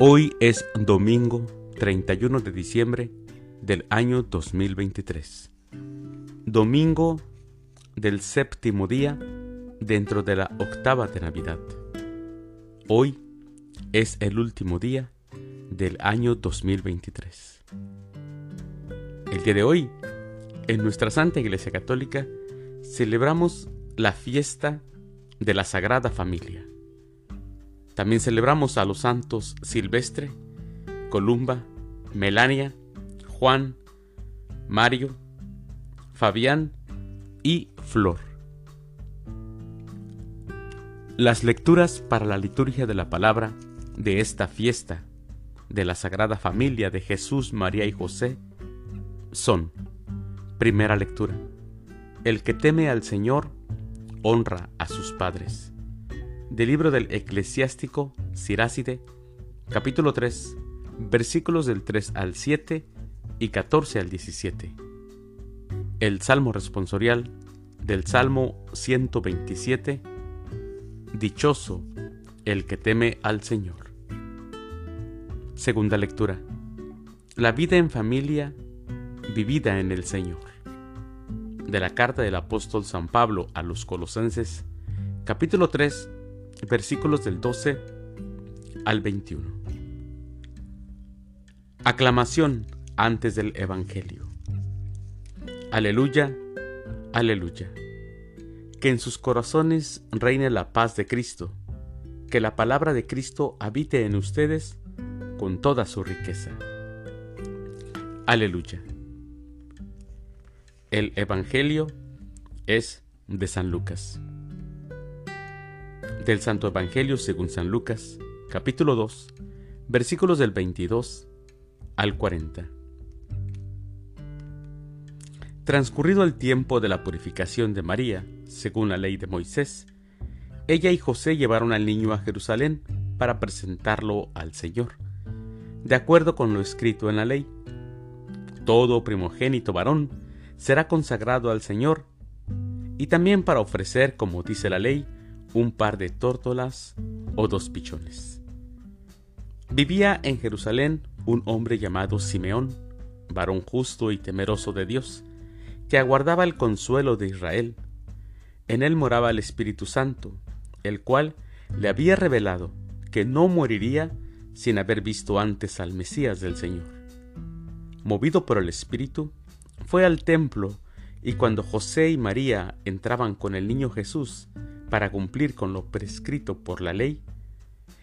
Hoy es domingo 31 de diciembre del año 2023. Domingo del séptimo día dentro de la octava de Navidad. Hoy es el último día del año 2023. El día de hoy, en nuestra Santa Iglesia Católica, celebramos la fiesta de la Sagrada Familia. También celebramos a los santos Silvestre, Columba, Melania, Juan, Mario, Fabián y Flor. Las lecturas para la liturgia de la palabra de esta fiesta de la Sagrada Familia de Jesús, María y José son, primera lectura, el que teme al Señor honra a sus padres del libro del eclesiástico Siráside, capítulo 3, versículos del 3 al 7 y 14 al 17. El Salmo responsorial del Salmo 127, Dichoso el que teme al Señor. Segunda lectura. La vida en familia vivida en el Señor. De la carta del apóstol San Pablo a los Colosenses, capítulo 3, versículos del 12 al 21. Aclamación antes del Evangelio. Aleluya, aleluya. Que en sus corazones reine la paz de Cristo, que la palabra de Cristo habite en ustedes con toda su riqueza. Aleluya. El Evangelio es de San Lucas del Santo Evangelio según San Lucas, capítulo 2, versículos del 22 al 40. Transcurrido el tiempo de la purificación de María, según la ley de Moisés, ella y José llevaron al niño a Jerusalén para presentarlo al Señor, de acuerdo con lo escrito en la ley. Todo primogénito varón será consagrado al Señor, y también para ofrecer, como dice la ley, un par de tórtolas o dos pichones. Vivía en Jerusalén un hombre llamado Simeón, varón justo y temeroso de Dios, que aguardaba el consuelo de Israel. En él moraba el Espíritu Santo, el cual le había revelado que no moriría sin haber visto antes al Mesías del Señor. Movido por el Espíritu, fue al templo y cuando José y María entraban con el niño Jesús, para cumplir con lo prescrito por la ley,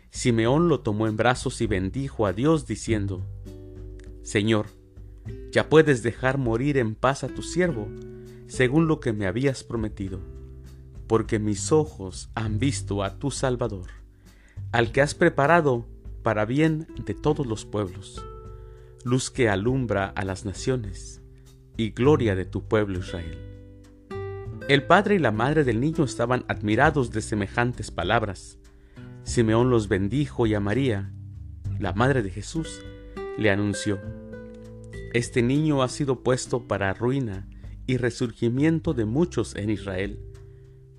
Simeón lo tomó en brazos y bendijo a Dios diciendo, Señor, ya puedes dejar morir en paz a tu siervo, según lo que me habías prometido, porque mis ojos han visto a tu Salvador, al que has preparado para bien de todos los pueblos, luz que alumbra a las naciones y gloria de tu pueblo Israel. El padre y la madre del niño estaban admirados de semejantes palabras. Simeón los bendijo y a María, la madre de Jesús, le anunció, Este niño ha sido puesto para ruina y resurgimiento de muchos en Israel,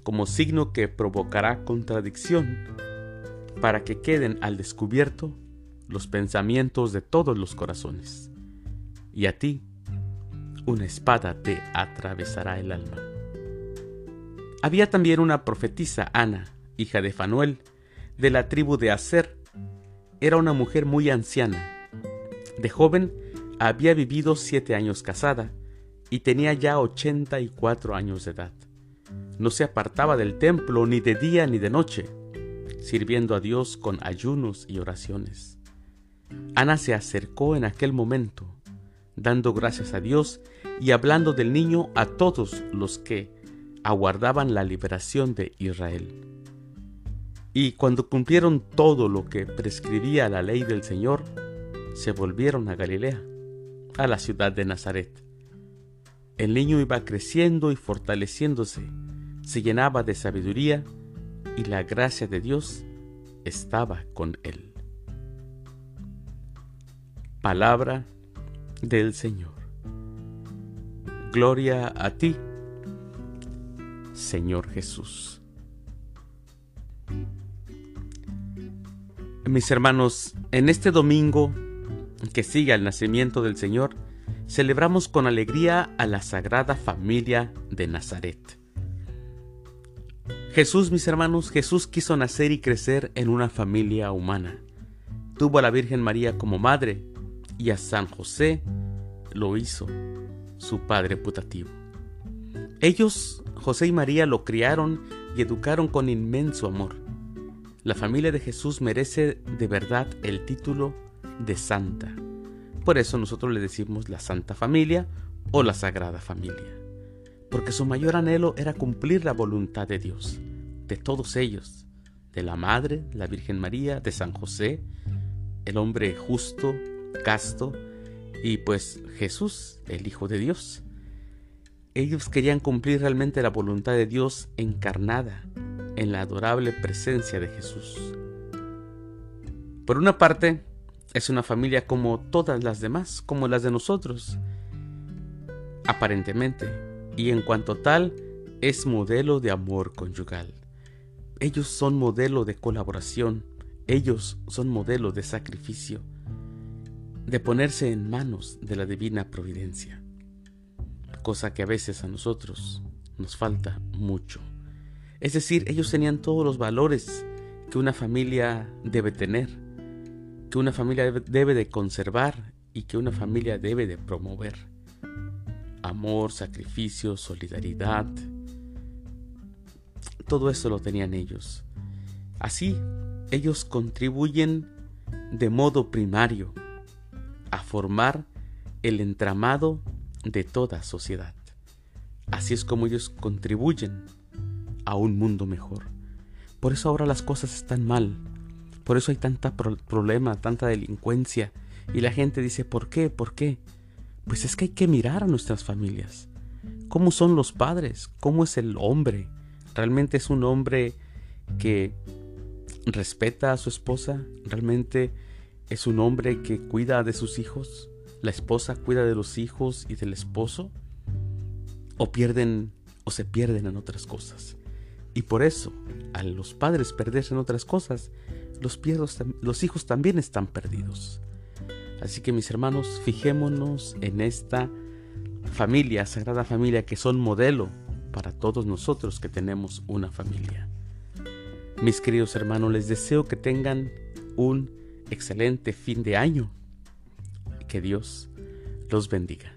como signo que provocará contradicción, para que queden al descubierto los pensamientos de todos los corazones. Y a ti, una espada te atravesará el alma. Había también una profetisa, Ana, hija de Fanuel, de la tribu de Aser. Era una mujer muy anciana. De joven había vivido siete años casada y tenía ya ochenta y cuatro años de edad. No se apartaba del templo ni de día ni de noche, sirviendo a Dios con ayunos y oraciones. Ana se acercó en aquel momento, dando gracias a Dios y hablando del niño a todos los que aguardaban la liberación de Israel. Y cuando cumplieron todo lo que prescribía la ley del Señor, se volvieron a Galilea, a la ciudad de Nazaret. El niño iba creciendo y fortaleciéndose, se llenaba de sabiduría y la gracia de Dios estaba con él. Palabra del Señor. Gloria a ti, Señor Jesús. Mis hermanos, en este domingo que sigue al nacimiento del Señor, celebramos con alegría a la Sagrada Familia de Nazaret. Jesús, mis hermanos, Jesús quiso nacer y crecer en una familia humana. Tuvo a la Virgen María como madre y a San José lo hizo su padre putativo. Ellos, José y María, lo criaron y educaron con inmenso amor. La familia de Jesús merece de verdad el título de santa. Por eso nosotros le decimos la Santa Familia o la Sagrada Familia. Porque su mayor anhelo era cumplir la voluntad de Dios, de todos ellos, de la Madre, la Virgen María, de San José, el hombre justo, casto, y pues Jesús, el Hijo de Dios. Ellos querían cumplir realmente la voluntad de Dios encarnada en la adorable presencia de Jesús. Por una parte, es una familia como todas las demás, como las de nosotros, aparentemente, y en cuanto tal, es modelo de amor conyugal. Ellos son modelo de colaboración, ellos son modelo de sacrificio, de ponerse en manos de la divina providencia, cosa que a veces a nosotros nos falta mucho. Es decir, ellos tenían todos los valores que una familia debe tener, que una familia debe de conservar y que una familia debe de promover. Amor, sacrificio, solidaridad. Todo eso lo tenían ellos. Así, ellos contribuyen de modo primario a formar el entramado de toda sociedad. Así es como ellos contribuyen a un mundo mejor. Por eso ahora las cosas están mal. Por eso hay tanta problema, tanta delincuencia. Y la gente dice, ¿por qué? ¿Por qué? Pues es que hay que mirar a nuestras familias. ¿Cómo son los padres? ¿Cómo es el hombre? ¿Realmente es un hombre que respeta a su esposa? ¿Realmente es un hombre que cuida de sus hijos? ¿La esposa cuida de los hijos y del esposo? ¿O pierden o se pierden en otras cosas? Y por eso, a los padres perderse en otras cosas, los, los hijos también están perdidos. Así que mis hermanos, fijémonos en esta familia, sagrada familia, que son modelo para todos nosotros que tenemos una familia. Mis queridos hermanos, les deseo que tengan un excelente fin de año. Dios los bendiga.